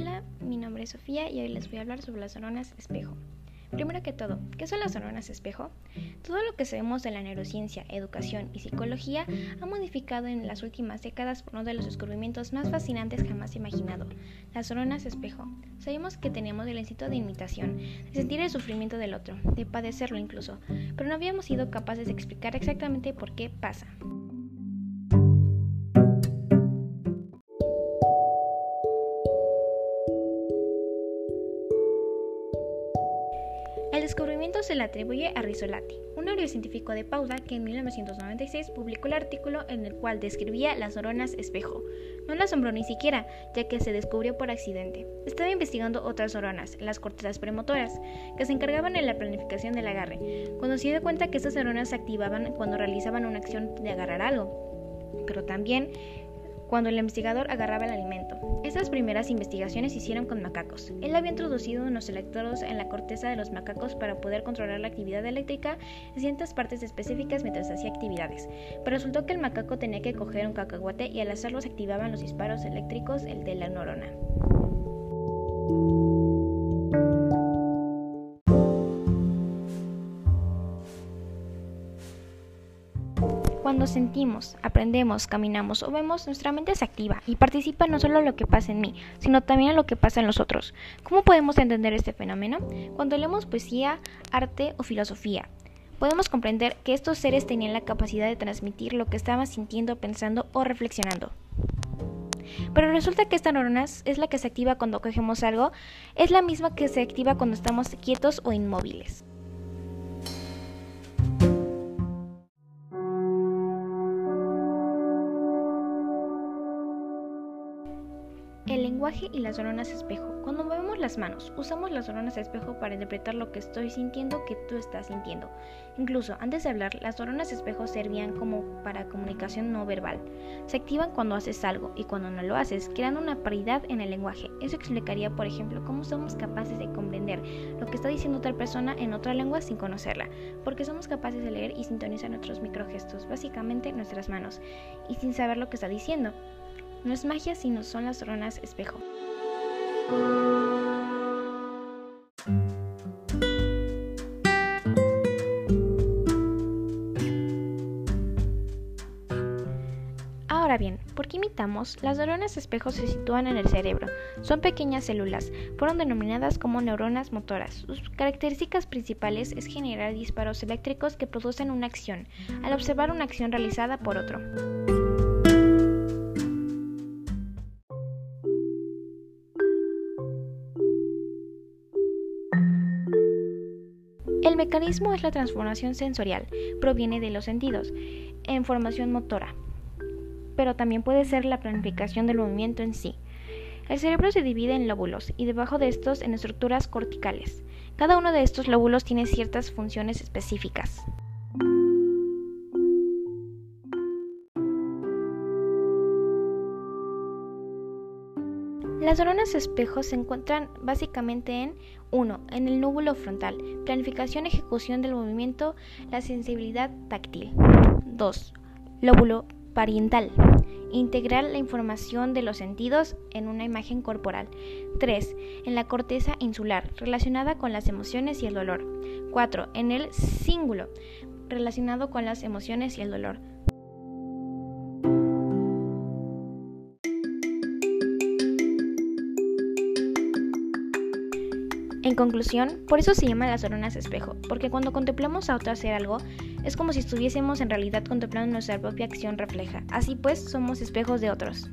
Hola, mi nombre es Sofía y hoy les voy a hablar sobre las neuronas espejo. Primero que todo, ¿qué son las neuronas espejo? Todo lo que sabemos de la neurociencia, educación y psicología ha modificado en las últimas décadas por uno de los descubrimientos más fascinantes jamás imaginado, las neuronas espejo. Sabemos que tenemos el instinto de imitación, de sentir el sufrimiento del otro, de padecerlo incluso, pero no habíamos sido capaces de explicar exactamente por qué pasa. El descubrimiento se le atribuye a Rizzolatti, un neurocientífico de Pauda que en 1996 publicó el artículo en el cual describía las neuronas espejo. No le asombró ni siquiera, ya que se descubrió por accidente. Estaba investigando otras neuronas, las cortezas premotoras, que se encargaban en la planificación del agarre, cuando se dio cuenta que estas neuronas se activaban cuando realizaban una acción de agarrar algo, pero también cuando el investigador agarraba el alimento. Estas primeras investigaciones se hicieron con macacos. Él había introducido unos electrodos en la corteza de los macacos para poder controlar la actividad eléctrica en ciertas partes específicas mientras hacía actividades. Pero resultó que el macaco tenía que coger un cacahuate y al hacerlo se activaban los disparos eléctricos el de la neurona. Cuando sentimos, aprendemos, caminamos o vemos, nuestra mente se activa y participa no solo en lo que pasa en mí, sino también en lo que pasa en los otros. ¿Cómo podemos entender este fenómeno? Cuando leemos poesía, arte o filosofía, podemos comprender que estos seres tenían la capacidad de transmitir lo que estaban sintiendo, pensando o reflexionando. Pero resulta que esta neurona es la que se activa cuando cogemos algo, es la misma que se activa cuando estamos quietos o inmóviles. El lenguaje y las neuronas espejo. Cuando movemos las manos, usamos las neuronas espejo para interpretar lo que estoy sintiendo que tú estás sintiendo. Incluso antes de hablar, las neuronas espejo servían como para comunicación no verbal. Se activan cuando haces algo y cuando no lo haces, creando una paridad en el lenguaje. Eso explicaría, por ejemplo, cómo somos capaces de comprender lo que está diciendo otra persona en otra lengua sin conocerla, porque somos capaces de leer y sintonizar nuestros microgestos, básicamente nuestras manos, y sin saber lo que está diciendo. No es magia, sino son las neuronas espejo. Ahora bien, ¿por qué imitamos? Las neuronas espejo se sitúan en el cerebro. Son pequeñas células, fueron denominadas como neuronas motoras. Sus características principales es generar disparos eléctricos que producen una acción, al observar una acción realizada por otro. Mecanismo es la transformación sensorial, proviene de los sentidos, en formación motora, pero también puede ser la planificación del movimiento en sí. El cerebro se divide en lóbulos y debajo de estos en estructuras corticales. Cada uno de estos lóbulos tiene ciertas funciones específicas. Las neuronas espejo se encuentran básicamente en 1. En el núbulo frontal, planificación ejecución del movimiento, la sensibilidad táctil. 2. Lóbulo pariental, integrar la información de los sentidos en una imagen corporal. 3. En la corteza insular, relacionada con las emociones y el dolor. 4. En el cíngulo, relacionado con las emociones y el dolor. En conclusión, por eso se llama las neuronas espejo, porque cuando contemplamos a otro hacer algo, es como si estuviésemos en realidad contemplando nuestra propia acción refleja. Así pues, somos espejos de otros.